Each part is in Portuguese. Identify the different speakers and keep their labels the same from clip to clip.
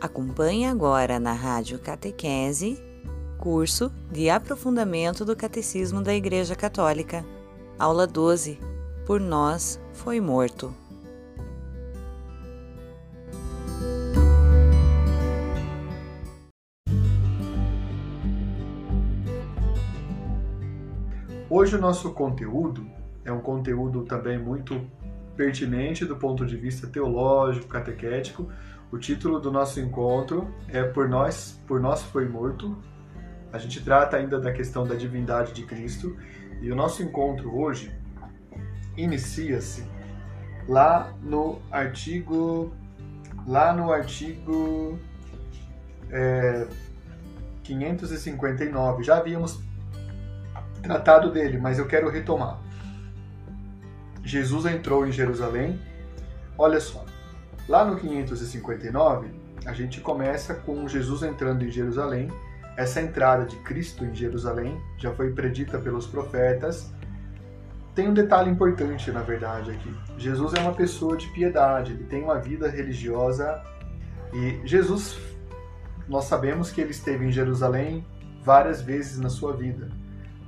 Speaker 1: Acompanhe agora na Rádio Catequese, curso de aprofundamento do Catecismo da Igreja Católica, aula 12. Por nós foi morto.
Speaker 2: Hoje o nosso conteúdo é um conteúdo também muito pertinente do ponto de vista teológico, catequético, o título do nosso encontro é Por Nós, Por Nós Foi Morto. A gente trata ainda da questão da divindade de Cristo e o nosso encontro hoje inicia-se lá no artigo lá no artigo é, 559. Já havíamos tratado dele, mas eu quero retomar. Jesus entrou em Jerusalém. Olha só, Lá no 559, a gente começa com Jesus entrando em Jerusalém. Essa entrada de Cristo em Jerusalém já foi predita pelos profetas. Tem um detalhe importante, na verdade, aqui. Jesus é uma pessoa de piedade, ele tem uma vida religiosa e Jesus, nós sabemos que ele esteve em Jerusalém várias vezes na sua vida.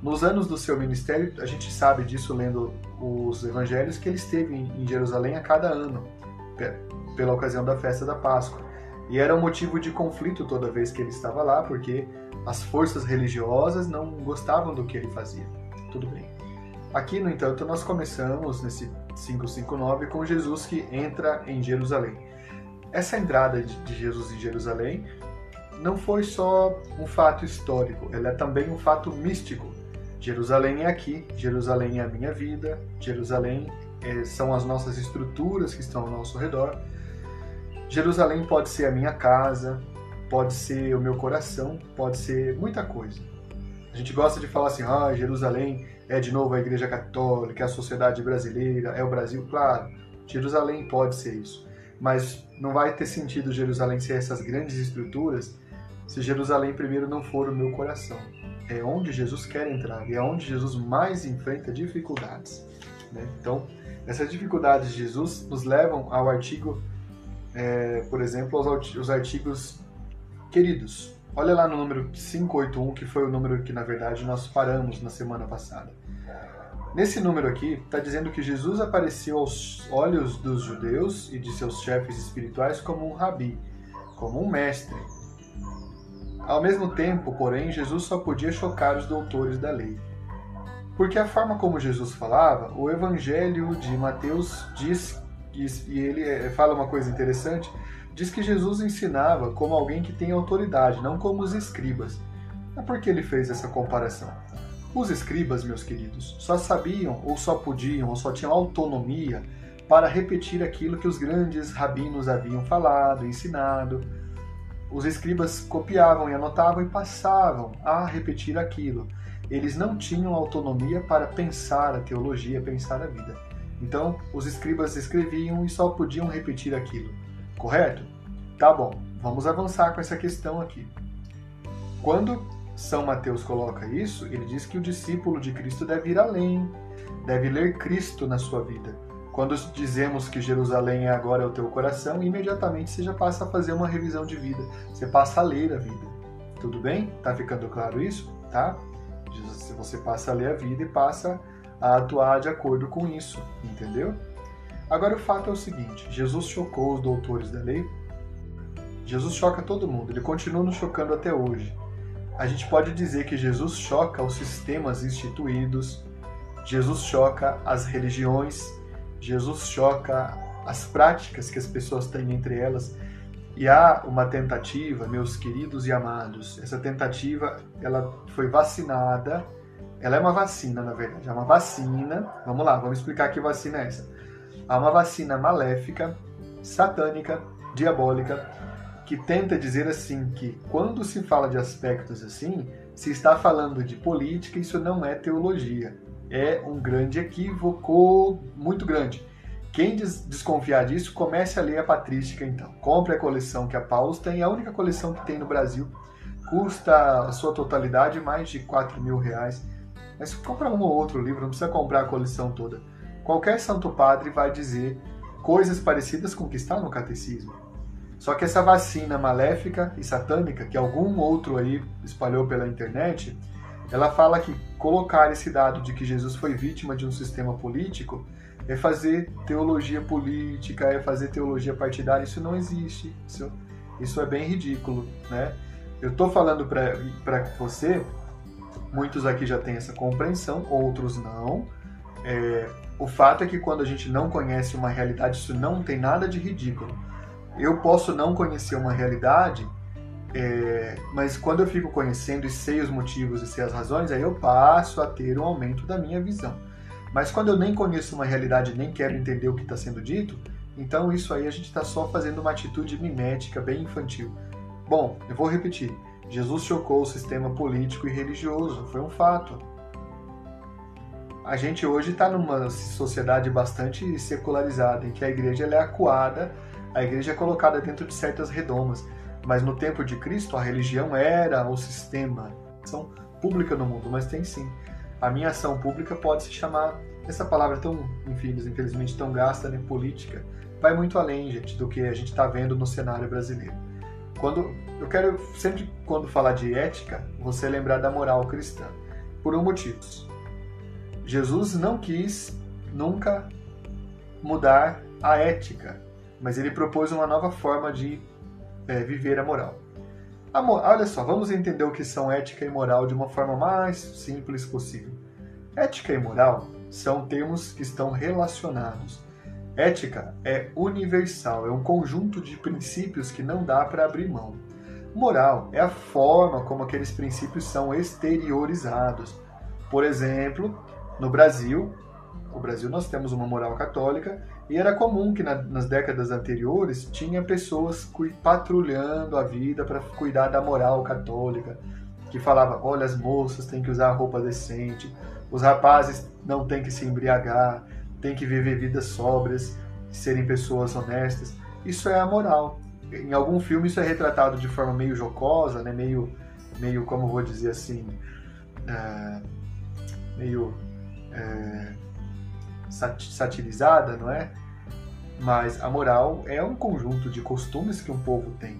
Speaker 2: Nos anos do seu ministério, a gente sabe disso lendo os evangelhos, que ele esteve em Jerusalém a cada ano pela ocasião da festa da Páscoa. E era um motivo de conflito toda vez que ele estava lá, porque as forças religiosas não gostavam do que ele fazia. Tudo bem. Aqui, no entanto, nós começamos nesse 559 com Jesus que entra em Jerusalém. Essa entrada de Jesus em Jerusalém não foi só um fato histórico, ela é também um fato místico. Jerusalém é aqui, Jerusalém é a minha vida, Jerusalém é, são as nossas estruturas que estão ao nosso redor. Jerusalém pode ser a minha casa, pode ser o meu coração, pode ser muita coisa. A gente gosta de falar assim, ah, Jerusalém é de novo a Igreja Católica, é a sociedade brasileira, é o Brasil, claro. Jerusalém pode ser isso, mas não vai ter sentido Jerusalém ser essas grandes estruturas se Jerusalém primeiro não for o meu coração. É onde Jesus quer entrar e é onde Jesus mais enfrenta dificuldades. Né? Então, essas dificuldades de Jesus nos levam ao artigo é, por exemplo, os, os artigos queridos. Olha lá no número 581, que foi o número que, na verdade, nós paramos na semana passada. Nesse número aqui, está dizendo que Jesus apareceu aos olhos dos judeus e de seus chefes espirituais como um rabi, como um mestre. Ao mesmo tempo, porém, Jesus só podia chocar os doutores da lei. Porque a forma como Jesus falava, o evangelho de Mateus diz e ele eh, fala uma coisa interessante, diz que Jesus ensinava como alguém que tem autoridade, não como os escribas. Mas por que ele fez essa comparação? Os escribas, meus queridos, só sabiam, ou só podiam, ou só tinham autonomia para repetir aquilo que os grandes rabinos haviam falado, ensinado. Os escribas copiavam e anotavam e passavam a repetir aquilo. Eles não tinham autonomia para pensar a teologia, pensar a vida. Então, os escribas escreviam e só podiam repetir aquilo. Correto? Tá bom, vamos avançar com essa questão aqui. Quando São Mateus coloca isso, ele diz que o discípulo de Cristo deve ir além, deve ler Cristo na sua vida. Quando dizemos que Jerusalém é agora o teu coração, imediatamente você já passa a fazer uma revisão de vida, você passa a ler a vida. Tudo bem? Tá ficando claro isso? Tá? Você passa a ler a vida e passa a atuar de acordo com isso, entendeu? Agora o fato é o seguinte: Jesus chocou os doutores da lei. Jesus choca todo mundo, ele continua nos chocando até hoje. A gente pode dizer que Jesus choca os sistemas instituídos, Jesus choca as religiões, Jesus choca as práticas que as pessoas têm entre elas. E há uma tentativa, meus queridos e amados, essa tentativa ela foi vacinada ela é uma vacina, na verdade. É uma vacina. Vamos lá, vamos explicar que vacina é essa. Há uma vacina maléfica, satânica, diabólica, que tenta dizer assim que quando se fala de aspectos assim, se está falando de política, isso não é teologia. É um grande equívoco, muito grande. Quem desconfiar disso, comece a ler a patrística então. Compre a coleção que a Paulus tem, é a única coleção que tem no Brasil. Custa a sua totalidade mais de 4 mil reais. Mas compra um ou outro livro, não precisa comprar a coleção toda. Qualquer santo padre vai dizer coisas parecidas com o que está no catecismo. Só que essa vacina maléfica e satânica, que algum outro aí espalhou pela internet, ela fala que colocar esse dado de que Jesus foi vítima de um sistema político é fazer teologia política, é fazer teologia partidária. Isso não existe. Isso, isso é bem ridículo, né? Eu estou falando para você, muitos aqui já têm essa compreensão, outros não. É, o fato é que quando a gente não conhece uma realidade, isso não tem nada de ridículo. Eu posso não conhecer uma realidade, é, mas quando eu fico conhecendo e sei os motivos e sei as razões, aí eu passo a ter um aumento da minha visão. Mas quando eu nem conheço uma realidade nem quero entender o que está sendo dito, então isso aí a gente está só fazendo uma atitude mimética bem infantil. Bom, eu vou repetir. Jesus chocou o sistema político e religioso, foi um fato. A gente hoje está numa sociedade bastante secularizada, em que a igreja é acuada, a igreja é colocada dentro de certas redomas. Mas no tempo de Cristo, a religião era o sistema, ação pública no mundo, mas tem sim a minha ação pública pode se chamar essa palavra tão, enfim, infelizmente tão gasta, né, política, vai muito além, gente, do que a gente está vendo no cenário brasileiro. Quando eu quero sempre quando falar de ética, você lembrar da moral cristã, por um motivo. Jesus não quis nunca mudar a ética, mas ele propôs uma nova forma de é, viver a moral. Olha só, vamos entender o que são ética e moral de uma forma mais simples possível. Ética e moral são termos que estão relacionados. Ética é universal, é um conjunto de princípios que não dá para abrir mão. Moral é a forma como aqueles princípios são exteriorizados. Por exemplo, no Brasil, no Brasil nós temos uma moral católica e era comum que na, nas décadas anteriores tinha pessoas patrulhando a vida para cuidar da moral católica, que falava, olha, as moças têm que usar roupa decente, os rapazes não têm que se embriagar, têm que viver vidas sóbrias, serem pessoas honestas. Isso é a moral. Em algum filme isso é retratado de forma meio jocosa, né? meio, meio como vou dizer assim, é, meio é, satirizada, não é? Mas a moral é um conjunto de costumes que um povo tem.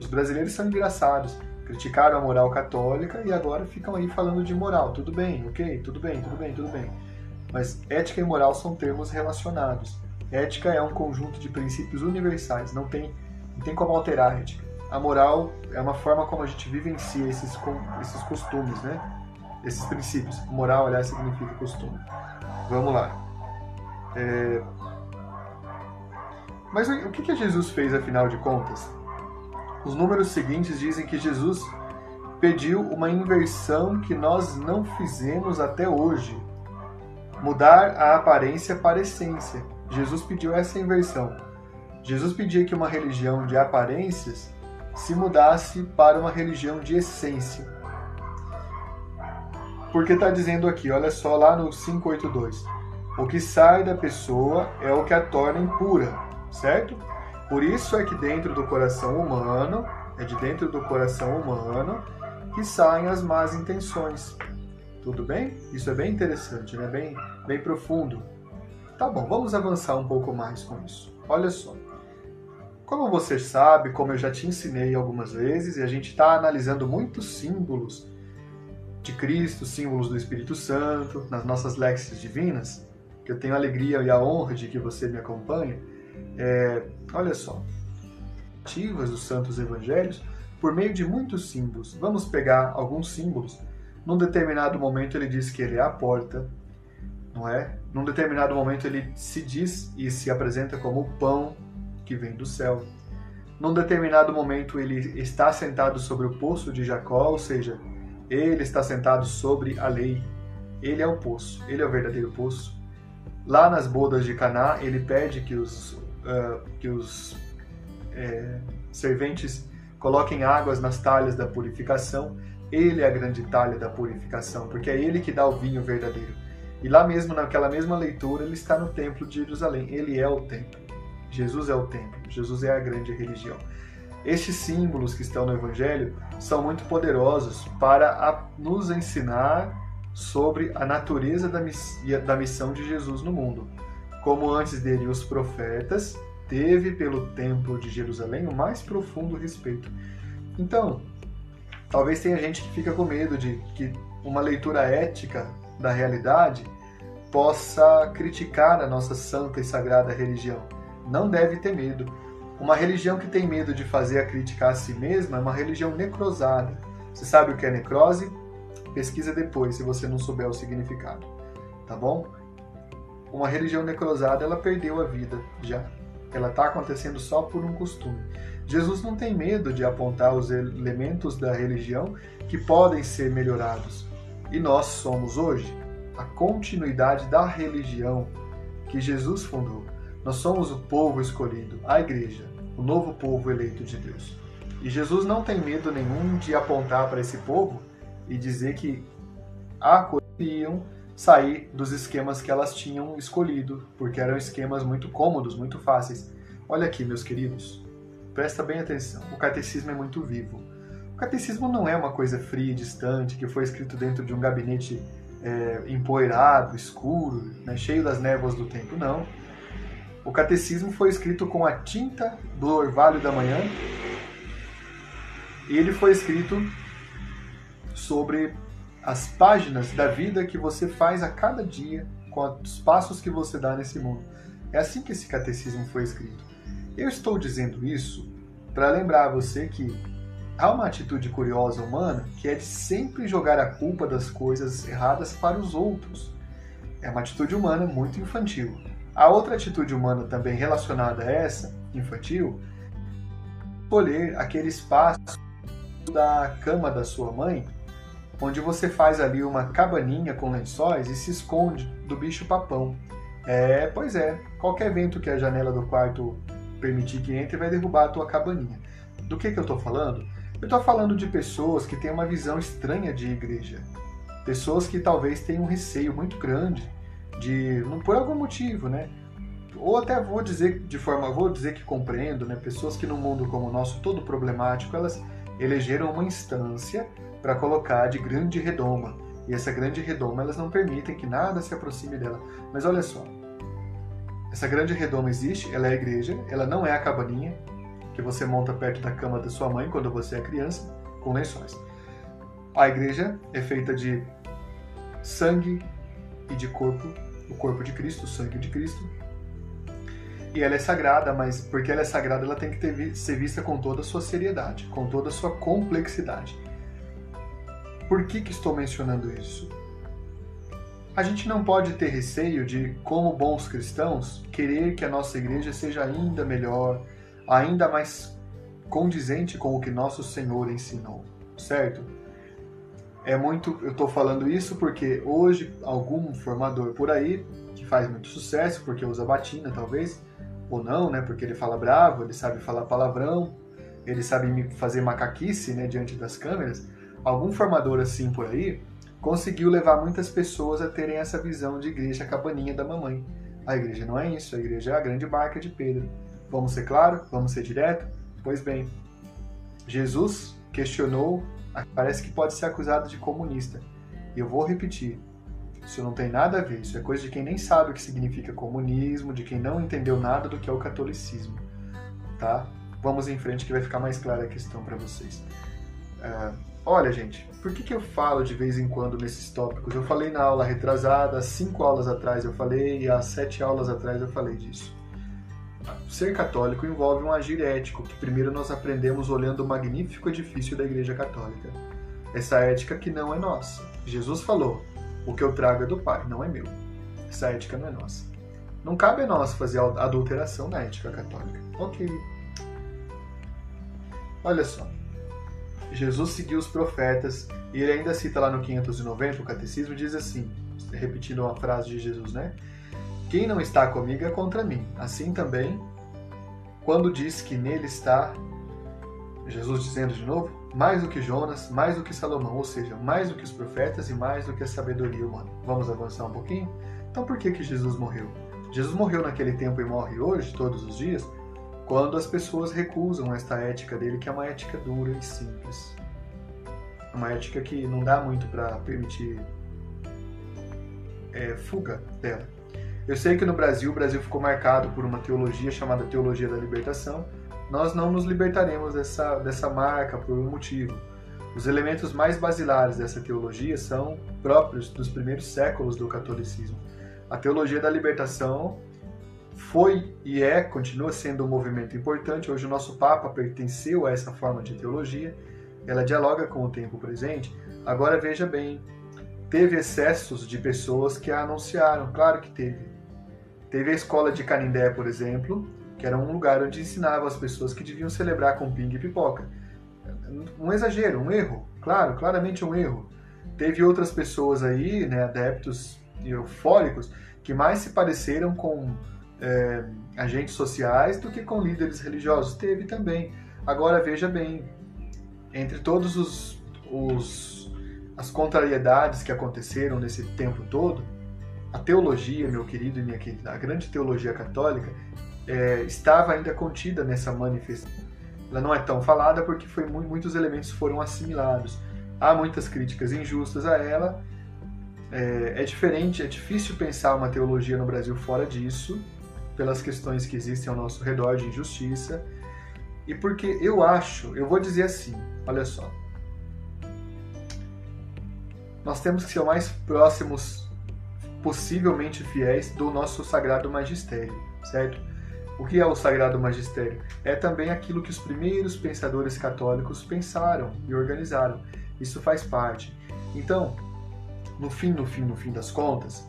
Speaker 2: Os brasileiros são engraçados. Criticaram a moral católica e agora ficam aí falando de moral. Tudo bem, ok? Tudo bem, tudo bem, tudo bem. Mas ética e moral são termos relacionados. Ética é um conjunto de princípios universais, não tem, não tem como alterar a ética. A moral é uma forma como a gente vivencia esses, esses costumes, né? Esses princípios. Moral, aliás, significa costume. Vamos lá. É... Mas o que, que Jesus fez afinal de contas? Os números seguintes dizem que Jesus pediu uma inversão que nós não fizemos até hoje. Mudar a aparência para a essência. Jesus pediu essa inversão. Jesus pedia que uma religião de aparências se mudasse para uma religião de essência. Porque está dizendo aqui, olha só lá no 582. O que sai da pessoa é o que a torna impura, certo? Por isso é que dentro do coração humano, é de dentro do coração humano que saem as más intenções. Tudo bem? Isso é bem interessante, né? Bem, bem profundo. Tá bom, vamos avançar um pouco mais com isso. Olha só. Como você sabe, como eu já te ensinei algumas vezes, e a gente está analisando muitos símbolos de Cristo, símbolos do Espírito Santo, nas nossas léxicas divinas, que eu tenho a alegria e a honra de que você me acompanhe, é, olha só, ativas dos santos evangelhos por meio de muitos símbolos. Vamos pegar alguns símbolos. Num determinado momento ele diz que ele é a porta, não é? Num determinado momento ele se diz e se apresenta como o pão que vem do céu. Num determinado momento ele está sentado sobre o poço de Jacó, ou seja, ele está sentado sobre a lei. Ele é o poço, ele é o verdadeiro poço. Lá nas bodas de Caná, ele pede que os, uh, que os é, serventes coloquem águas nas talhas da purificação. Ele é a grande talha da purificação, porque é ele que dá o vinho verdadeiro. E lá mesmo, naquela mesma leitura, ele está no templo de Jerusalém. Ele é o templo. Jesus é o templo. Jesus é a grande religião. Estes símbolos que estão no Evangelho são muito poderosos para nos ensinar sobre a natureza da, miss da missão de Jesus no mundo. Como antes dele os profetas, teve pelo Templo de Jerusalém o mais profundo respeito. Então, talvez tenha gente que fica com medo de que uma leitura ética da realidade possa criticar a nossa santa e sagrada religião. Não deve ter medo. Uma religião que tem medo de fazer a crítica a si mesma é uma religião necrosada. Você sabe o que é necrose? Pesquisa depois, se você não souber o significado. Tá bom? Uma religião necrosada, ela perdeu a vida já. Ela está acontecendo só por um costume. Jesus não tem medo de apontar os elementos da religião que podem ser melhorados. E nós somos hoje a continuidade da religião que Jesus fundou. Nós somos o povo escolhido, a igreja, o novo povo eleito de Deus. E Jesus não tem medo nenhum de apontar para esse povo e dizer que iam sair dos esquemas que elas tinham escolhido, porque eram esquemas muito cômodos, muito fáceis. Olha aqui, meus queridos, presta bem atenção. O catecismo é muito vivo. O catecismo não é uma coisa fria e distante que foi escrito dentro de um gabinete é, empoeirado, escuro, né, cheio das névoas do tempo. Não. O catecismo foi escrito com a tinta do orvalho da manhã e ele foi escrito sobre as páginas da vida que você faz a cada dia, com os passos que você dá nesse mundo. É assim que esse catecismo foi escrito. Eu estou dizendo isso para lembrar você que há uma atitude curiosa humana que é de sempre jogar a culpa das coisas erradas para os outros. É uma atitude humana muito infantil. A outra atitude humana também relacionada a essa, infantil, escolher aquele espaço da cama da sua mãe, onde você faz ali uma cabaninha com lençóis e se esconde do bicho papão. É, pois é, qualquer vento que a janela do quarto permitir que entre vai derrubar a tua cabaninha. Do que, que eu estou falando? Eu estou falando de pessoas que têm uma visão estranha de igreja. Pessoas que talvez tenham um receio muito grande de, por algum motivo, né? Ou até vou dizer de forma, vou dizer que compreendo, né? Pessoas que num mundo como o nosso, todo problemático, elas elegeram uma instância para colocar de grande redoma. E essa grande redoma, elas não permitem que nada se aproxime dela. Mas olha só, essa grande redoma existe, ela é a igreja, ela não é a cabaninha, que você monta perto da cama da sua mãe quando você é criança, com lençóis. A igreja é feita de sangue e de corpo, o corpo de Cristo, o sangue de Cristo. E ela é sagrada, mas porque ela é sagrada, ela tem que ter, ser vista com toda a sua seriedade, com toda a sua complexidade. Por que, que estou mencionando isso? A gente não pode ter receio de, como bons cristãos, querer que a nossa igreja seja ainda melhor, ainda mais condizente com o que nosso Senhor ensinou, certo? É muito, eu estou falando isso porque hoje algum formador por aí que faz muito sucesso porque usa batina, talvez, ou não, né? Porque ele fala bravo, ele sabe falar palavrão, ele sabe fazer macaquice, né, diante das câmeras. Algum formador assim por aí conseguiu levar muitas pessoas a terem essa visão de igreja cabaninha da mamãe. A igreja não é isso, a igreja é a grande barca de Pedro. Vamos ser claro? Vamos ser direto? Pois bem, Jesus questionou, parece que pode ser acusado de comunista. E eu vou repetir, isso não tem nada a ver, isso é coisa de quem nem sabe o que significa comunismo, de quem não entendeu nada do que é o catolicismo, tá? Vamos em frente que vai ficar mais clara a questão para vocês. Uh, olha, gente, por que, que eu falo de vez em quando nesses tópicos? Eu falei na aula retrasada, cinco aulas atrás eu falei, e há sete aulas atrás eu falei disso. Ser católico envolve um agir ético, que primeiro nós aprendemos olhando o magnífico edifício da Igreja Católica. Essa ética que não é nossa. Jesus falou: o que eu trago é do Pai, não é meu. Essa ética não é nossa. Não cabe a nós fazer adulteração na ética católica. Ok. Olha só. Jesus seguiu os profetas e ele ainda cita lá no 590 o catecismo diz assim, repetindo uma frase de Jesus, né? Quem não está comigo é contra mim. Assim também, quando diz que nele está, Jesus dizendo de novo, mais do que Jonas, mais do que Salomão, ou seja, mais do que os profetas e mais do que a sabedoria humana. Vamos avançar um pouquinho? Então por que, que Jesus morreu? Jesus morreu naquele tempo e morre hoje, todos os dias, quando as pessoas recusam esta ética dele, que é uma ética dura e simples. Uma ética que não dá muito para permitir é, fuga dela. Eu sei que no Brasil, o Brasil ficou marcado por uma teologia chamada Teologia da Libertação. Nós não nos libertaremos dessa, dessa marca por um motivo. Os elementos mais basilares dessa teologia são próprios dos primeiros séculos do catolicismo. A teologia da libertação foi e é, continua sendo um movimento importante. Hoje o nosso Papa pertenceu a essa forma de teologia. Ela dialoga com o tempo presente. Agora veja bem, teve excessos de pessoas que a anunciaram, claro que teve. Teve a escola de Canindé, por exemplo, que era um lugar onde ensinava as pessoas que deviam celebrar com pingue e pipoca. Um exagero, um erro, claro, claramente um erro. Teve outras pessoas aí, né, adeptos eufóricos, que mais se pareceram com é, agentes sociais do que com líderes religiosos. Teve também. Agora veja bem, entre todos os, os as contrariedades que aconteceram nesse tempo todo, a teologia, meu querido e minha querida, a grande teologia católica, é, estava ainda contida nessa manifestação. Ela não é tão falada porque foi, muitos elementos foram assimilados. Há muitas críticas injustas a ela. É, é diferente, é difícil pensar uma teologia no Brasil fora disso, pelas questões que existem ao nosso redor de injustiça. E porque eu acho, eu vou dizer assim, olha só. Nós temos que ser o mais próximos possivelmente fiéis do nosso sagrado magistério, certo? O que é o sagrado magistério? É também aquilo que os primeiros pensadores católicos pensaram e organizaram. Isso faz parte. Então, no fim, no fim, no fim das contas,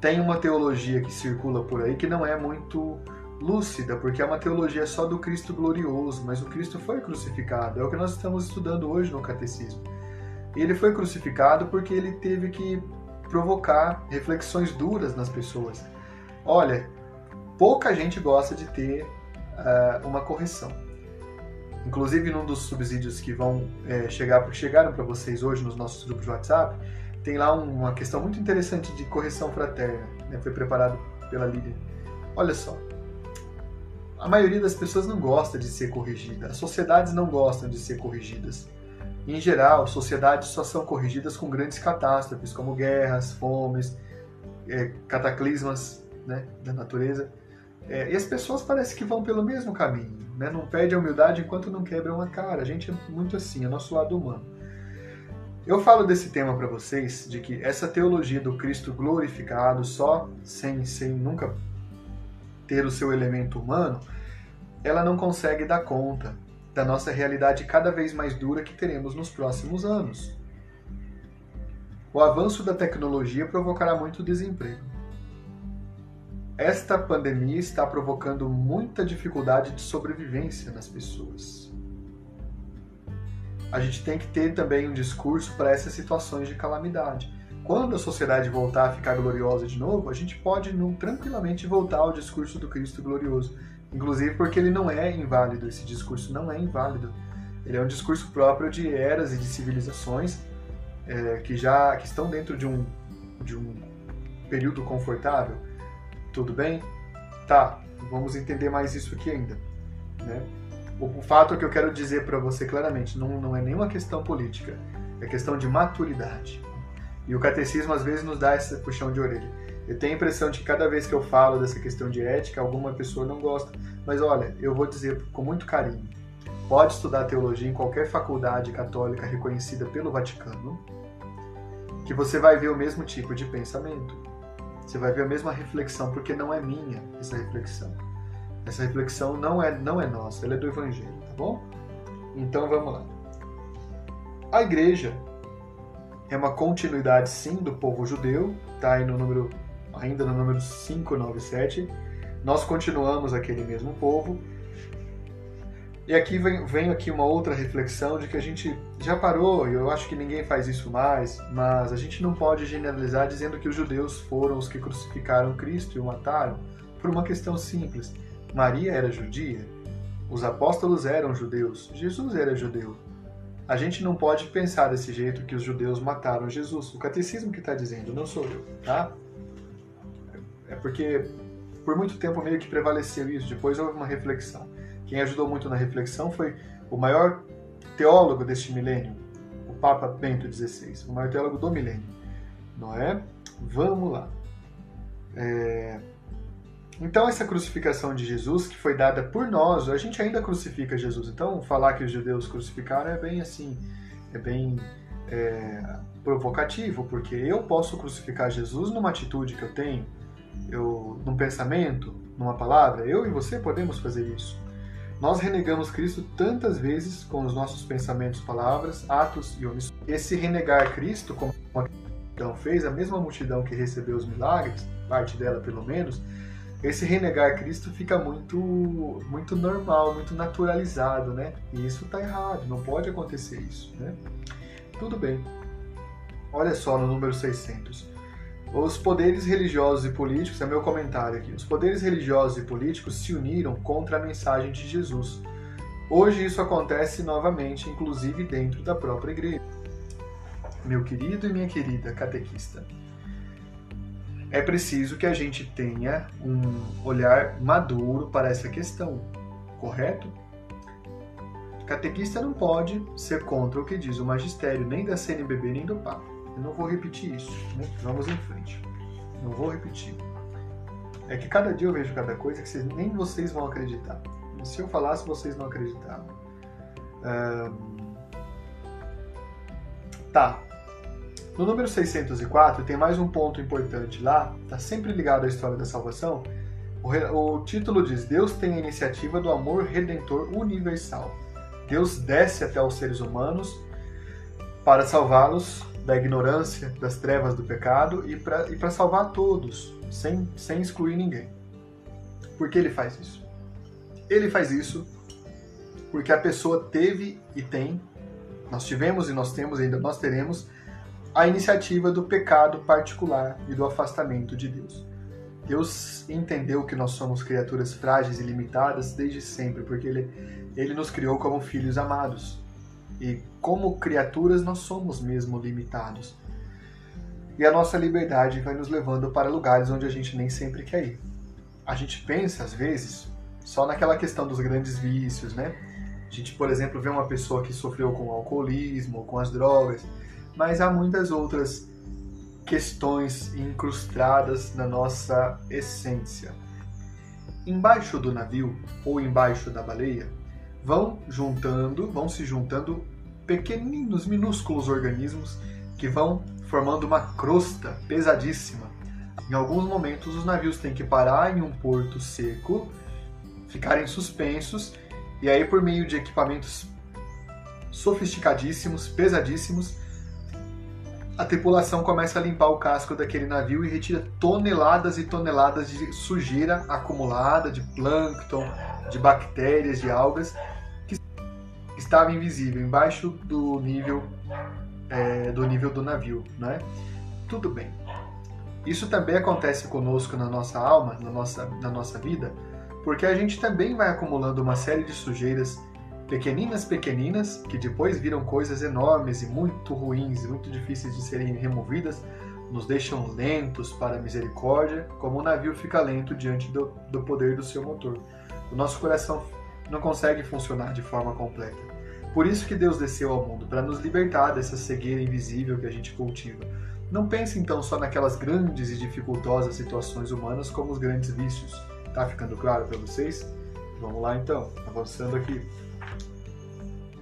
Speaker 2: tem uma teologia que circula por aí que não é muito lúcida, porque é uma teologia só do Cristo glorioso, mas o Cristo foi crucificado. É o que nós estamos estudando hoje no catecismo. Ele foi crucificado porque ele teve que provocar reflexões duras nas pessoas. Olha, pouca gente gosta de ter uh, uma correção. Inclusive, num dos subsídios que vão é, chegar, chegaram para vocês hoje nos nossos grupos de WhatsApp, tem lá uma questão muito interessante de correção fraterna. Né? Foi preparado pela Lídia. Olha só, a maioria das pessoas não gosta de ser corrigida. As sociedades não gostam de ser corrigidas. Em geral, sociedades só são corrigidas com grandes catástrofes, como guerras, fomes, é, cataclismas né, da natureza. É, e as pessoas parecem que vão pelo mesmo caminho, né? não perde a humildade enquanto não quebram a cara. A gente é muito assim, é nosso lado humano. Eu falo desse tema para vocês, de que essa teologia do Cristo glorificado, só sem, sem nunca ter o seu elemento humano, ela não consegue dar conta da nossa realidade cada vez mais dura que teremos nos próximos anos. O avanço da tecnologia provocará muito desemprego. Esta pandemia está provocando muita dificuldade de sobrevivência nas pessoas. A gente tem que ter também um discurso para essas situações de calamidade. Quando a sociedade voltar a ficar gloriosa de novo, a gente pode não, tranquilamente voltar ao discurso do Cristo glorioso, Inclusive porque ele não é inválido, esse discurso não é inválido. Ele é um discurso próprio de eras e de civilizações é, que já que estão dentro de um, de um período confortável. Tudo bem? Tá, vamos entender mais isso aqui ainda. Né? O, fato que eu quero dizer para você claramente não, não é nenhuma questão política, é questão de maturidade. E o catecismo às vezes nos dá esse puxão de orelha. Eu tenho a impressão de que cada vez que eu falo dessa questão de ética, alguma pessoa não gosta. Mas olha, eu vou dizer com muito carinho: pode estudar teologia em qualquer faculdade católica reconhecida pelo Vaticano, que você vai ver o mesmo tipo de pensamento. Você vai ver a mesma reflexão, porque não é minha essa reflexão. Essa reflexão não é, não é nossa, ela é do Evangelho, tá bom? Então vamos lá. A igreja é uma continuidade, sim, do povo judeu, tá aí no número ainda no número 597, nós continuamos aquele mesmo povo. E aqui vem, vem aqui uma outra reflexão de que a gente já parou, e eu acho que ninguém faz isso mais, mas a gente não pode generalizar dizendo que os judeus foram os que crucificaram Cristo e o mataram, por uma questão simples. Maria era judia, os apóstolos eram judeus, Jesus era judeu. A gente não pode pensar desse jeito que os judeus mataram Jesus. O catecismo que está dizendo, não sou eu, tá? É porque por muito tempo meio que prevaleceu isso. Depois houve uma reflexão. Quem ajudou muito na reflexão foi o maior teólogo deste milênio, o Papa Bento XVI, o maior teólogo do milênio. Não é? Vamos lá. É... Então, essa crucificação de Jesus, que foi dada por nós, a gente ainda crucifica Jesus. Então, falar que os judeus crucificaram é bem assim, é bem é, provocativo, porque eu posso crucificar Jesus numa atitude que eu tenho, eu, num pensamento, numa palavra. Eu e você podemos fazer isso. Nós renegamos Cristo tantas vezes com os nossos pensamentos, palavras, atos e omissões. Esse renegar Cristo, como a multidão fez, a mesma multidão que recebeu os milagres, parte dela pelo menos, esse renegar Cristo fica muito muito normal, muito naturalizado, né? E isso está errado, não pode acontecer isso, né? Tudo bem. Olha só no número 600. Os poderes religiosos e políticos, é meu comentário aqui. Os poderes religiosos e políticos se uniram contra a mensagem de Jesus. Hoje isso acontece novamente, inclusive dentro da própria igreja. Meu querido e minha querida catequista, é preciso que a gente tenha um olhar maduro para essa questão, correto? Catequista não pode ser contra o que diz o magistério, nem da CNBB nem do Papa. Eu não vou repetir isso, né? vamos em frente. Não vou repetir. É que cada dia eu vejo cada coisa que vocês, nem vocês vão acreditar. Se eu falasse, vocês não acreditavam. Tá, no número 604 tem mais um ponto importante lá, está sempre ligado à história da salvação. O, o título diz: Deus tem a iniciativa do amor redentor universal. Deus desce até os seres humanos para salvá-los da ignorância, das trevas do pecado e para salvar todos, sem, sem excluir ninguém. Por que ele faz isso? Ele faz isso porque a pessoa teve e tem, nós tivemos e nós temos, ainda nós teremos, a iniciativa do pecado particular e do afastamento de Deus. Deus entendeu que nós somos criaturas frágeis e limitadas desde sempre, porque Ele, ele nos criou como filhos amados. E como criaturas, nós somos mesmo limitados. E a nossa liberdade vai nos levando para lugares onde a gente nem sempre quer ir. A gente pensa, às vezes, só naquela questão dos grandes vícios, né? A gente, por exemplo, vê uma pessoa que sofreu com o alcoolismo, com as drogas, mas há muitas outras questões incrustadas na nossa essência. Embaixo do navio ou embaixo da baleia vão juntando, vão se juntando pequeninos, minúsculos organismos que vão formando uma crosta pesadíssima. Em alguns momentos os navios têm que parar em um porto seco, ficarem suspensos e aí por meio de equipamentos sofisticadíssimos, pesadíssimos, a tripulação começa a limpar o casco daquele navio e retira toneladas e toneladas de sujeira acumulada, de plâncton, de bactérias, de algas, que estava invisível, embaixo do nível, é, do, nível do navio. Né? Tudo bem. Isso também acontece conosco na nossa alma, na nossa, na nossa vida, porque a gente também vai acumulando uma série de sujeiras pequeninas, pequeninas, que depois viram coisas enormes e muito ruins, muito difíceis de serem removidas, nos deixam lentos para a misericórdia, como o navio fica lento diante do, do poder do seu motor. O nosso coração não consegue funcionar de forma completa. Por isso que Deus desceu ao mundo, para nos libertar dessa cegueira invisível que a gente cultiva. Não pense então só naquelas grandes e dificultosas situações humanas como os grandes vícios. Tá ficando claro para vocês? Vamos lá então, avançando aqui.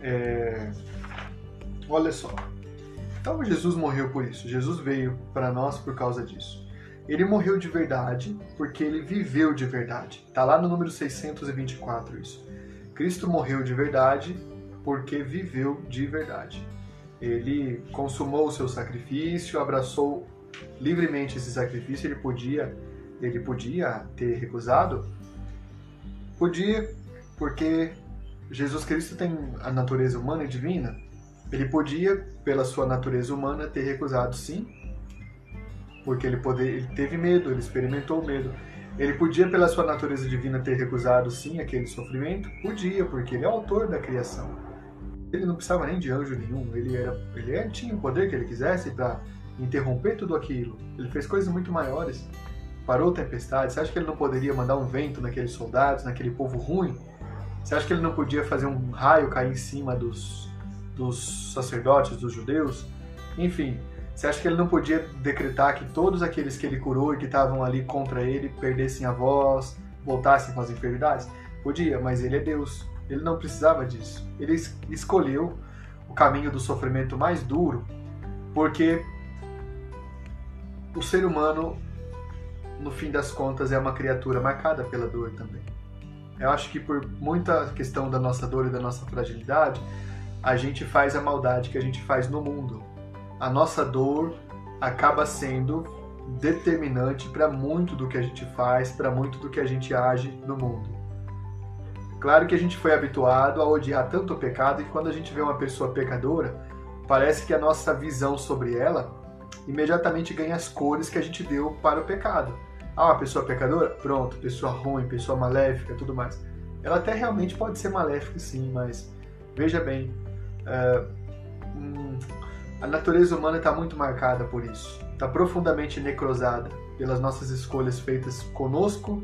Speaker 2: É... Olha só. Então Jesus morreu por isso. Jesus veio para nós por causa disso. Ele morreu de verdade porque ele viveu de verdade. Está lá no número 624 isso. Cristo morreu de verdade porque viveu de verdade. Ele consumou o seu sacrifício, abraçou livremente esse sacrifício. Ele podia, ele podia ter recusado, podia, porque Jesus Cristo tem a natureza humana e divina. Ele podia, pela sua natureza humana, ter recusado sim, porque ele, poder, ele teve medo, ele experimentou medo. Ele podia, pela sua natureza divina, ter recusado sim aquele sofrimento? Podia, porque ele é o autor da criação. Ele não precisava nem de anjo nenhum, ele, era, ele era, tinha o poder que ele quisesse para interromper tudo aquilo. Ele fez coisas muito maiores, parou tempestades. Você acha que ele não poderia mandar um vento naqueles soldados, naquele povo ruim? Você acha que ele não podia fazer um raio cair em cima dos, dos sacerdotes, dos judeus? Enfim, Você acha que ele não podia decretar que todos aqueles que ele curou e que estavam ali contra ele perdessem a voz, voltassem com as enfermidades? Podia, mas ele é Deus. Ele não precisava disso. Ele escolheu o caminho do sofrimento mais duro, porque o ser humano, no fim das contas, é uma criatura marcada pela dor também. Eu acho que por muita questão da nossa dor e da nossa fragilidade, a gente faz a maldade que a gente faz no mundo. A nossa dor acaba sendo determinante para muito do que a gente faz, para muito do que a gente age no mundo. Claro que a gente foi habituado a odiar tanto o pecado e quando a gente vê uma pessoa pecadora, parece que a nossa visão sobre ela imediatamente ganha as cores que a gente deu para o pecado. Ah, uma pessoa pecadora? Pronto, pessoa ruim, pessoa maléfica, tudo mais. Ela até realmente pode ser maléfica, sim, mas veja bem, uh, hum, a natureza humana está muito marcada por isso. Está profundamente necrosada pelas nossas escolhas feitas conosco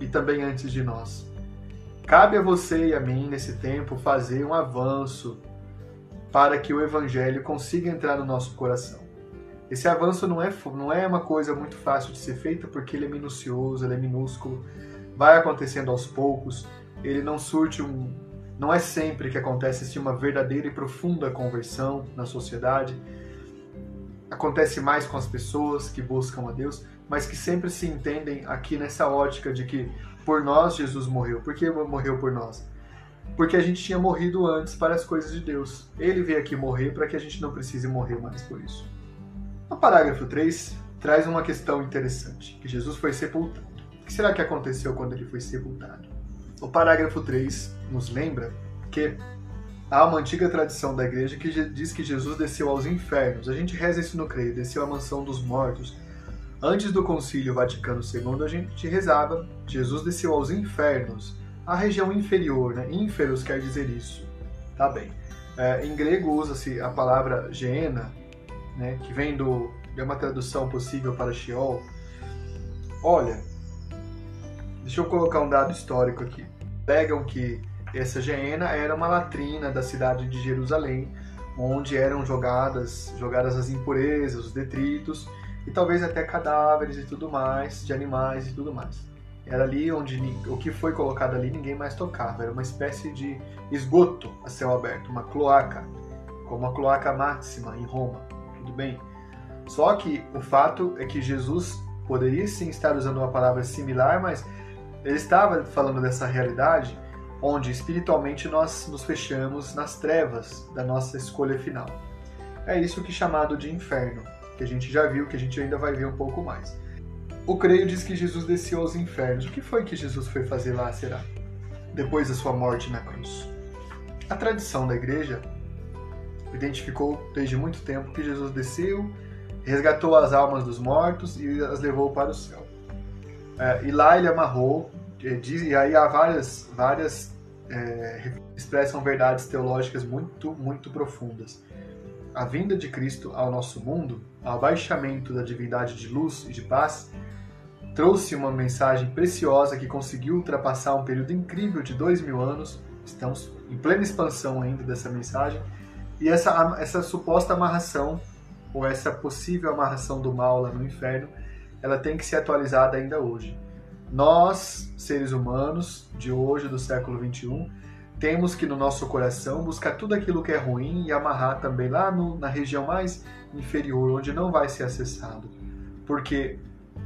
Speaker 2: e também antes de nós. Cabe a você e a mim, nesse tempo, fazer um avanço para que o Evangelho consiga entrar no nosso coração. Esse avanço não é, não é uma coisa muito fácil de ser feita porque ele é minucioso, ele é minúsculo, vai acontecendo aos poucos, ele não surte um. Não é sempre que acontece assim, uma verdadeira e profunda conversão na sociedade. Acontece mais com as pessoas que buscam a Deus, mas que sempre se entendem aqui nessa ótica de que por nós Jesus morreu. Por que morreu por nós? Porque a gente tinha morrido antes para as coisas de Deus. Ele veio aqui morrer para que a gente não precise morrer mais por isso. No parágrafo 3, traz uma questão interessante, que Jesus foi sepultado. O que será que aconteceu quando ele foi sepultado? O parágrafo 3 nos lembra que há uma antiga tradição da igreja que diz que Jesus desceu aos infernos. A gente reza isso no creio, desceu à mansão dos mortos. Antes do concílio Vaticano II, a gente rezava, Jesus desceu aos infernos, a região inferior, né? Ínferos quer dizer isso. Tá bem. É, em grego usa-se a palavra geena, né? Que vem do uma tradução possível para Sheol. Olha, deixa eu colocar um dado histórico aqui. Pegam que essa geena era uma latrina da cidade de Jerusalém, onde eram jogadas jogadas as impurezas, os detritos e talvez até cadáveres e tudo mais, de animais e tudo mais. Era ali onde o que foi colocado ali ninguém mais tocava, era uma espécie de esgoto a céu aberto, uma cloaca, como a cloaca máxima em Roma, tudo bem? Só que o fato é que Jesus poderia sim estar usando uma palavra similar, mas ele estava falando dessa realidade onde espiritualmente nós nos fechamos nas trevas da nossa escolha final. É isso que é chamado de inferno que a gente já viu, que a gente ainda vai ver um pouco mais. O creio diz que Jesus desceu aos infernos. O que foi que Jesus foi fazer lá, será? Depois da sua morte na cruz. A tradição da igreja identificou desde muito tempo que Jesus desceu, resgatou as almas dos mortos e as levou para o céu. É, e lá ele amarrou, e aí há várias, várias é, expressam verdades teológicas muito, muito profundas a vinda de Cristo ao nosso mundo, ao abaixamento da divindade de luz e de paz, trouxe uma mensagem preciosa que conseguiu ultrapassar um período incrível de dois mil anos. Estamos em plena expansão ainda dessa mensagem. E essa, essa suposta amarração, ou essa possível amarração do mal lá no inferno, ela tem que ser atualizada ainda hoje. Nós, seres humanos de hoje, do século 21, temos que no nosso coração buscar tudo aquilo que é ruim e amarrar também lá no, na região mais inferior, onde não vai ser acessado. Porque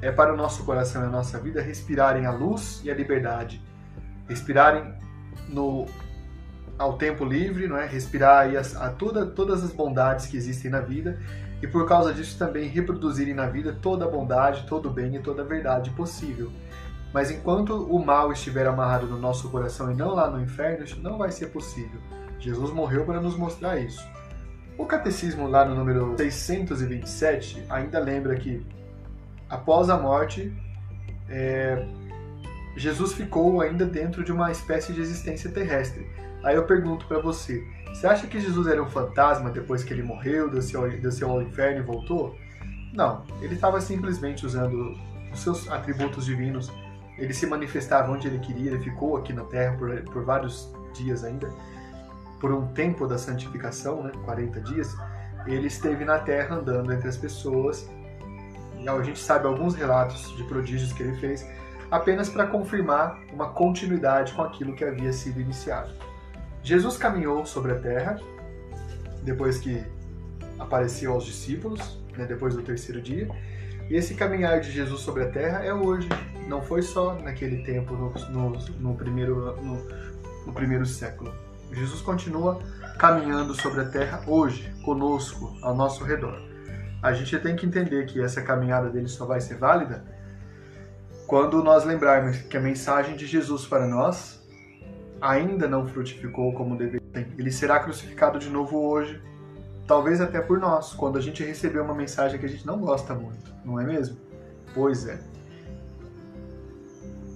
Speaker 2: é para o nosso coração e a nossa vida respirarem a luz e a liberdade, respirarem no ao tempo livre, não é? Respirar aí as, a toda, todas as bondades que existem na vida e por causa disso também reproduzirem na vida toda a bondade, todo o bem e toda a verdade possível. Mas enquanto o mal estiver amarrado no nosso coração e não lá no inferno, isso não vai ser possível. Jesus morreu para nos mostrar isso. O catecismo, lá no número 627, ainda lembra que após a morte, é, Jesus ficou ainda dentro de uma espécie de existência terrestre. Aí eu pergunto para você: você acha que Jesus era um fantasma depois que ele morreu, desceu, desceu ao inferno e voltou? Não, ele estava simplesmente usando os seus atributos divinos ele se manifestava onde ele queria, ele ficou aqui na Terra por, por vários dias ainda, por um tempo da santificação, né, 40 dias, ele esteve na terra andando entre as pessoas. E a gente sabe alguns relatos de prodígios que ele fez, apenas para confirmar uma continuidade com aquilo que havia sido iniciado. Jesus caminhou sobre a terra, depois que apareceu aos discípulos, né, depois do terceiro dia, e esse caminhar de Jesus sobre a terra é hoje, não foi só naquele tempo, no, no, no primeiro, no, no primeiro século. Jesus continua caminhando sobre a terra hoje, conosco, ao nosso redor. A gente tem que entender que essa caminhada dele só vai ser válida quando nós lembrarmos que a mensagem de Jesus para nós ainda não frutificou como deveria. Ele será crucificado de novo hoje, talvez até por nós, quando a gente receber uma mensagem que a gente não gosta muito, não é mesmo? Pois é.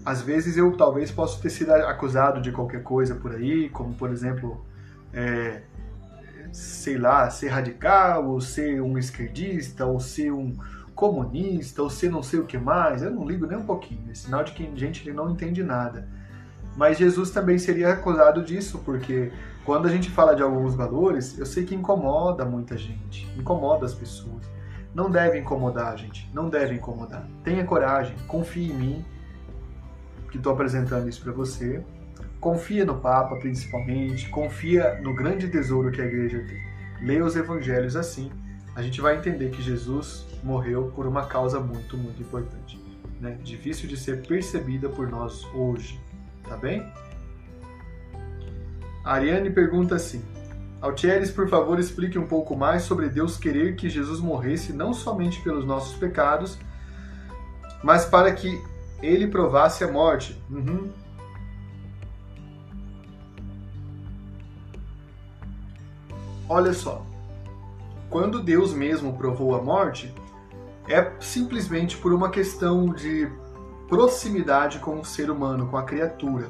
Speaker 2: Às vezes eu talvez possa ter sido acusado de qualquer coisa por aí, como por exemplo, é, sei lá, ser radical, ou ser um esquerdista, ou ser um comunista, ou ser não sei o que mais. Eu não ligo nem um pouquinho. É sinal de que gente que não entende nada. Mas Jesus também seria acusado disso, porque quando a gente fala de alguns valores, eu sei que incomoda muita gente, incomoda as pessoas. Não deve incomodar, gente, não deve incomodar. Tenha coragem, confie em mim, que estou apresentando isso para você. Confia no Papa, principalmente. Confia no grande tesouro que a igreja tem. Leia os evangelhos assim. A gente vai entender que Jesus morreu por uma causa muito, muito importante. Né? Difícil de ser percebida por nós hoje. Tá bem? A Ariane pergunta assim: Altieres, por favor, explique um pouco mais sobre Deus querer que Jesus morresse não somente pelos nossos pecados, mas para que ele provasse a morte. Uhum. Olha só, quando Deus mesmo provou a morte, é simplesmente por uma questão de proximidade com o ser humano, com a criatura.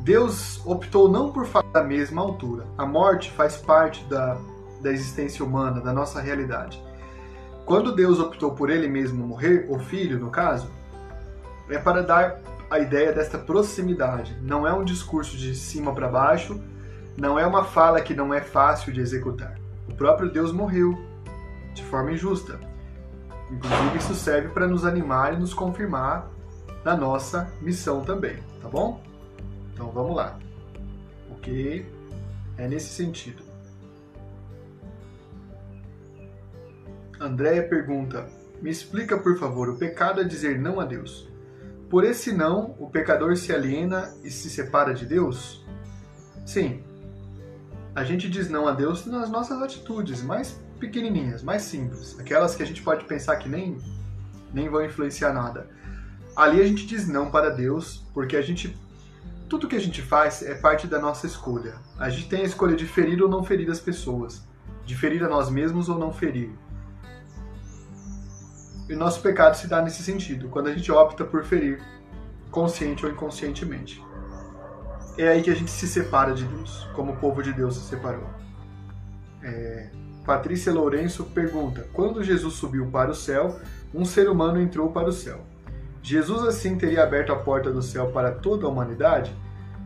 Speaker 2: Deus optou não por falar da mesma altura. A morte faz parte da, da existência humana, da nossa realidade. Quando Deus optou por ele mesmo morrer, o filho, no caso, é para dar a ideia desta proximidade. Não é um discurso de cima para baixo, não é uma fala que não é fácil de executar. O próprio Deus morreu de forma injusta. Inclusive, isso serve para nos animar e nos confirmar na nossa missão também, tá bom? Então vamos lá. Ok? É nesse sentido. Andréia pergunta: Me explica, por favor, o pecado é dizer não a Deus. Por esse não, o pecador se aliena e se separa de Deus? Sim. A gente diz não a Deus nas nossas atitudes mais pequenininhas, mais simples, aquelas que a gente pode pensar que nem nem vão influenciar nada. Ali a gente diz não para Deus, porque a gente tudo que a gente faz é parte da nossa escolha. A gente tem a escolha de ferir ou não ferir as pessoas, de ferir a nós mesmos ou não ferir. E nosso pecado se dá nesse sentido, quando a gente opta por ferir, consciente ou inconscientemente. É aí que a gente se separa de Deus, como o povo de Deus se separou. É... Patrícia Lourenço pergunta: Quando Jesus subiu para o céu, um ser humano entrou para o céu. Jesus assim teria aberto a porta do céu para toda a humanidade?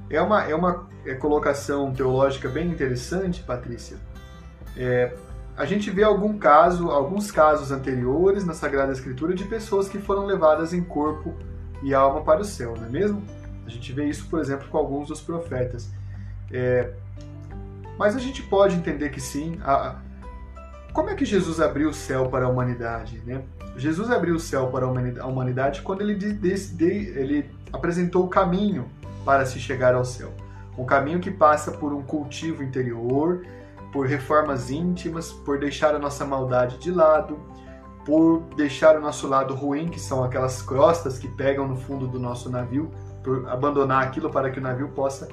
Speaker 2: É uma, é uma é, colocação teológica bem interessante, Patrícia. É, a gente vê algum caso, alguns casos anteriores na Sagrada Escritura de pessoas que foram levadas em corpo e alma para o céu, não é mesmo? A gente vê isso, por exemplo, com alguns dos profetas. É, mas a gente pode entender que sim. A, como é que Jesus abriu o céu para a humanidade? Né? Jesus abriu o céu para a humanidade quando ele, ele apresentou o caminho para se chegar ao céu. Um caminho que passa por um cultivo interior, por reformas íntimas, por deixar a nossa maldade de lado, por deixar o nosso lado ruim, que são aquelas crostas que pegam no fundo do nosso navio, por abandonar aquilo para que o navio possa,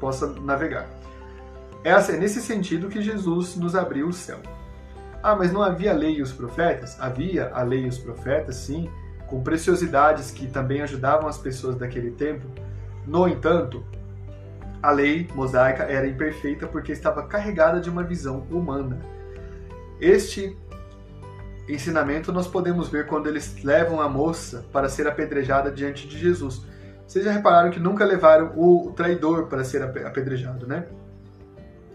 Speaker 2: possa navegar. É nesse sentido que Jesus nos abriu o céu. Ah, mas não havia lei e os profetas? Havia a lei e os profetas, sim, com preciosidades que também ajudavam as pessoas daquele tempo. No entanto, a lei mosaica era imperfeita porque estava carregada de uma visão humana. Este ensinamento nós podemos ver quando eles levam a moça para ser apedrejada diante de Jesus. Vocês já repararam que nunca levaram o traidor para ser apedrejado, né?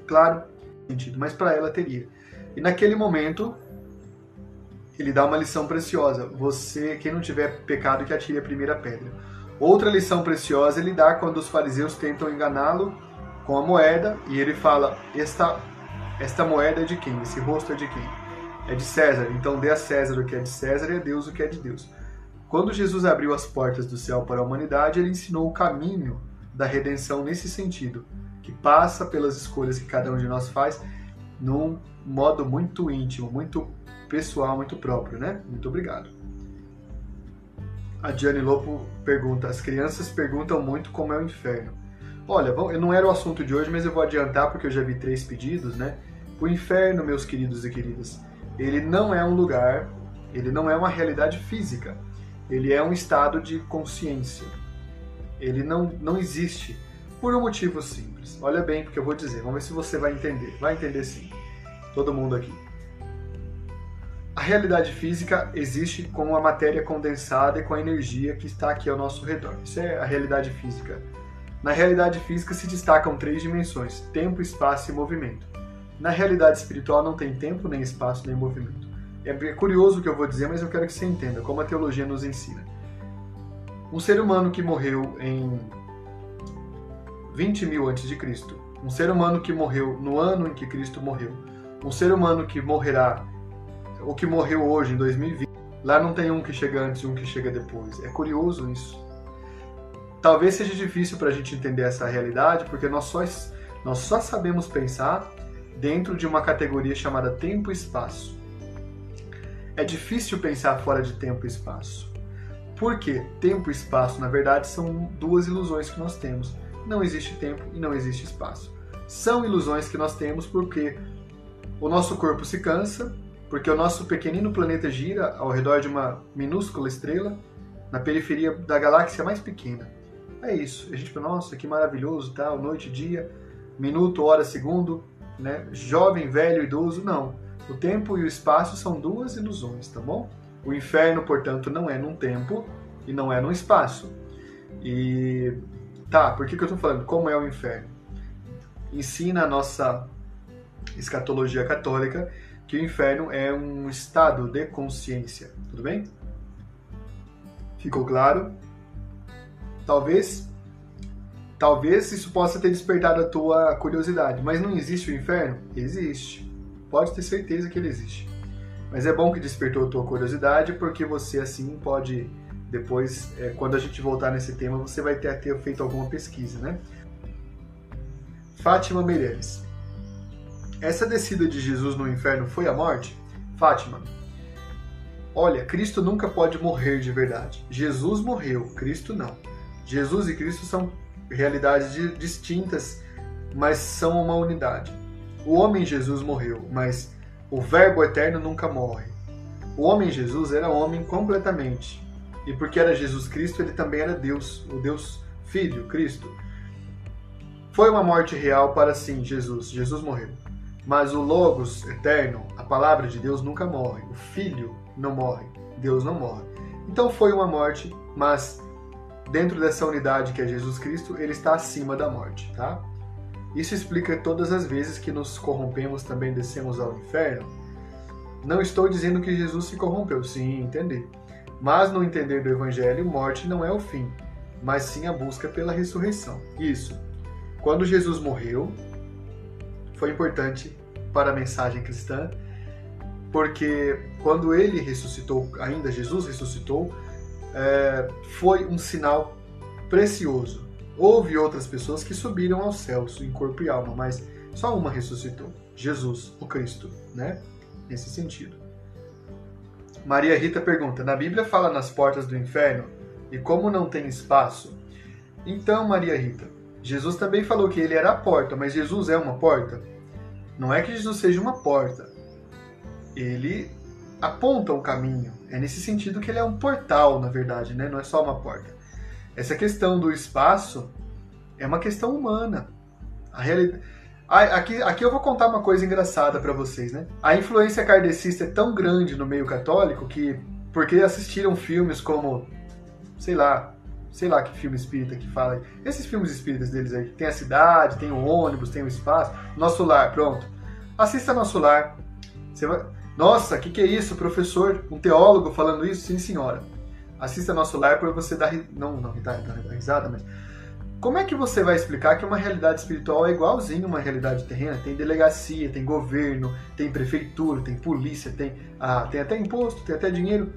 Speaker 2: Claro, sentido, mas para ela teria. E naquele momento, ele dá uma lição preciosa. Você, quem não tiver pecado, que atire a primeira pedra. Outra lição preciosa ele dá quando os fariseus tentam enganá-lo com a moeda e ele fala: esta, esta moeda é de quem? Esse rosto é de quem? É de César. Então dê a César o que é de César e a Deus o que é de Deus. Quando Jesus abriu as portas do céu para a humanidade, ele ensinou o caminho da redenção nesse sentido, que passa pelas escolhas que cada um de nós faz num modo muito íntimo, muito pessoal, muito próprio, né? Muito obrigado. A Diane Lopo pergunta: as crianças perguntam muito como é o inferno. Olha, não era o assunto de hoje, mas eu vou adiantar porque eu já vi três pedidos, né? O inferno, meus queridos e queridas, ele não é um lugar, ele não é uma realidade física ele é um estado de consciência. Ele não, não existe por um motivo simples. Olha bem, porque eu vou dizer, vamos ver se você vai entender. Vai entender sim. Todo mundo aqui. A realidade física existe com a matéria condensada e com a energia que está aqui ao nosso redor. Isso é a realidade física. Na realidade física se destacam três dimensões: tempo, espaço e movimento. Na realidade espiritual não tem tempo, nem espaço, nem movimento. É curioso o que eu vou dizer, mas eu quero que você entenda como a teologia nos ensina. Um ser humano que morreu em 20 mil antes de Cristo, um ser humano que morreu no ano em que Cristo morreu, um ser humano que morrerá, ou que morreu hoje em 2020, lá não tem um que chega antes e um que chega depois. É curioso isso. Talvez seja difícil para a gente entender essa realidade, porque nós só, nós só sabemos pensar dentro de uma categoria chamada tempo e espaço. É difícil pensar fora de tempo e espaço. Porque tempo e espaço, na verdade, são duas ilusões que nós temos. Não existe tempo e não existe espaço. São ilusões que nós temos porque o nosso corpo se cansa, porque o nosso pequenino planeta gira ao redor de uma minúscula estrela na periferia da galáxia mais pequena. É isso. A gente pensa, nossa, que maravilhoso, tal, noite, dia, minuto, hora, segundo, né? Jovem, velho, idoso, não. O tempo e o espaço são duas ilusões, tá bom? O inferno, portanto, não é num tempo e não é num espaço. E tá, por que, que eu estou falando? Como é o inferno? Ensina a nossa escatologia católica que o inferno é um estado de consciência, tudo bem? Ficou claro? Talvez talvez isso possa ter despertado a tua curiosidade, mas não existe o inferno? Existe pode ter certeza que ele existe. Mas é bom que despertou a tua curiosidade, porque você assim pode depois, é, quando a gente voltar nesse tema, você vai ter, ter feito alguma pesquisa, né? Fátima Meirelles. Essa descida de Jesus no inferno foi a morte? Fátima, olha, Cristo nunca pode morrer de verdade. Jesus morreu, Cristo não. Jesus e Cristo são realidades distintas, mas são uma unidade. O homem Jesus morreu, mas o Verbo eterno nunca morre. O homem Jesus era homem completamente. E porque era Jesus Cristo, ele também era Deus, o Deus Filho, Cristo. Foi uma morte real para sim, Jesus. Jesus morreu. Mas o Logos eterno, a palavra de Deus, nunca morre. O Filho não morre. Deus não morre. Então foi uma morte, mas dentro dessa unidade que é Jesus Cristo, ele está acima da morte, tá? Isso explica todas as vezes que nos corrompemos também descemos ao inferno. Não estou dizendo que Jesus se corrompeu, sim, entender. Mas no entender do Evangelho, morte não é o fim, mas sim a busca pela ressurreição. Isso. Quando Jesus morreu, foi importante para a mensagem cristã, porque quando ele ressuscitou, ainda Jesus ressuscitou, é, foi um sinal precioso Houve outras pessoas que subiram aos céus em corpo e alma, mas só uma ressuscitou: Jesus, o Cristo, né? Nesse sentido. Maria Rita pergunta: na Bíblia fala nas portas do inferno e como não tem espaço? Então, Maria Rita, Jesus também falou que ele era a porta, mas Jesus é uma porta? Não é que Jesus seja uma porta. Ele aponta um caminho. É nesse sentido que ele é um portal, na verdade, né? Não é só uma porta. Essa questão do espaço é uma questão humana. A realidade. Aqui, aqui eu vou contar uma coisa engraçada para vocês, né? A influência kardecista é tão grande no meio católico que, porque assistiram filmes como, sei lá, sei lá que filme espírita que fala, esses filmes espíritas deles aí, tem a cidade, tem o ônibus, tem o espaço, Nosso Lar, pronto. Assista Nosso Lar, Você vai... Nossa, o que, que é isso, professor? Um teólogo falando isso? Sim, senhora. Assista nosso live para você dar. Não, não, dar, dar risada, mas. Como é que você vai explicar que uma realidade espiritual é igualzinho uma realidade terrena? Tem delegacia, tem governo, tem prefeitura, tem polícia, tem, ah, tem até imposto, tem até dinheiro.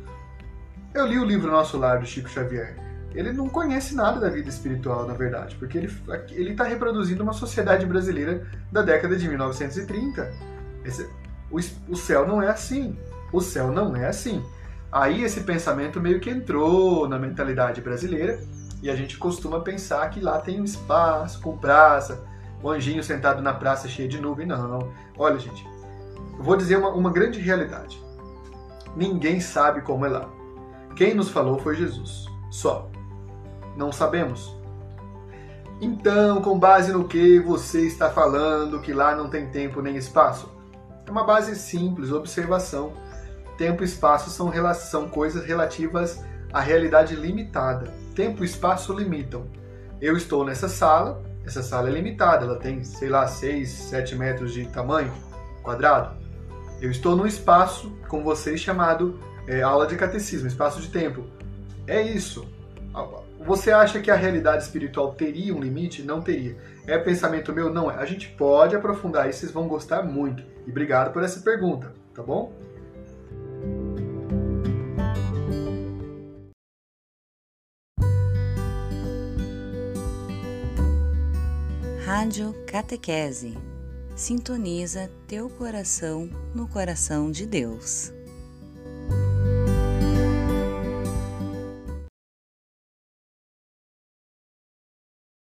Speaker 2: Eu li o livro Nosso Lar do Chico Xavier. Ele não conhece nada da vida espiritual, na verdade, porque ele está reproduzindo uma sociedade brasileira da década de 1930. Esse, o, o céu não é assim. O céu não é assim. Aí esse pensamento meio que entrou na mentalidade brasileira e a gente costuma pensar que lá tem um espaço com praça, o anjinho sentado na praça cheio de nuvem. Não. Olha, gente, eu vou dizer uma, uma grande realidade. Ninguém sabe como é lá. Quem nos falou foi Jesus. Só. Não sabemos. Então, com base no que você está falando que lá não tem tempo nem espaço? É uma base simples, observação. Tempo e espaço são, são coisas relativas à realidade limitada. Tempo e espaço limitam. Eu estou nessa sala, essa sala é limitada, ela tem, sei lá, 6, 7 metros de tamanho quadrado. Eu estou num espaço com vocês chamado é, aula de catecismo, espaço de tempo. É isso. Você acha que a realidade espiritual teria um limite? Não teria. É pensamento meu? Não é. A gente pode aprofundar isso, vocês vão gostar muito. E obrigado por essa pergunta, tá bom?
Speaker 1: Rádio Catequese. Sintoniza teu coração no coração de Deus.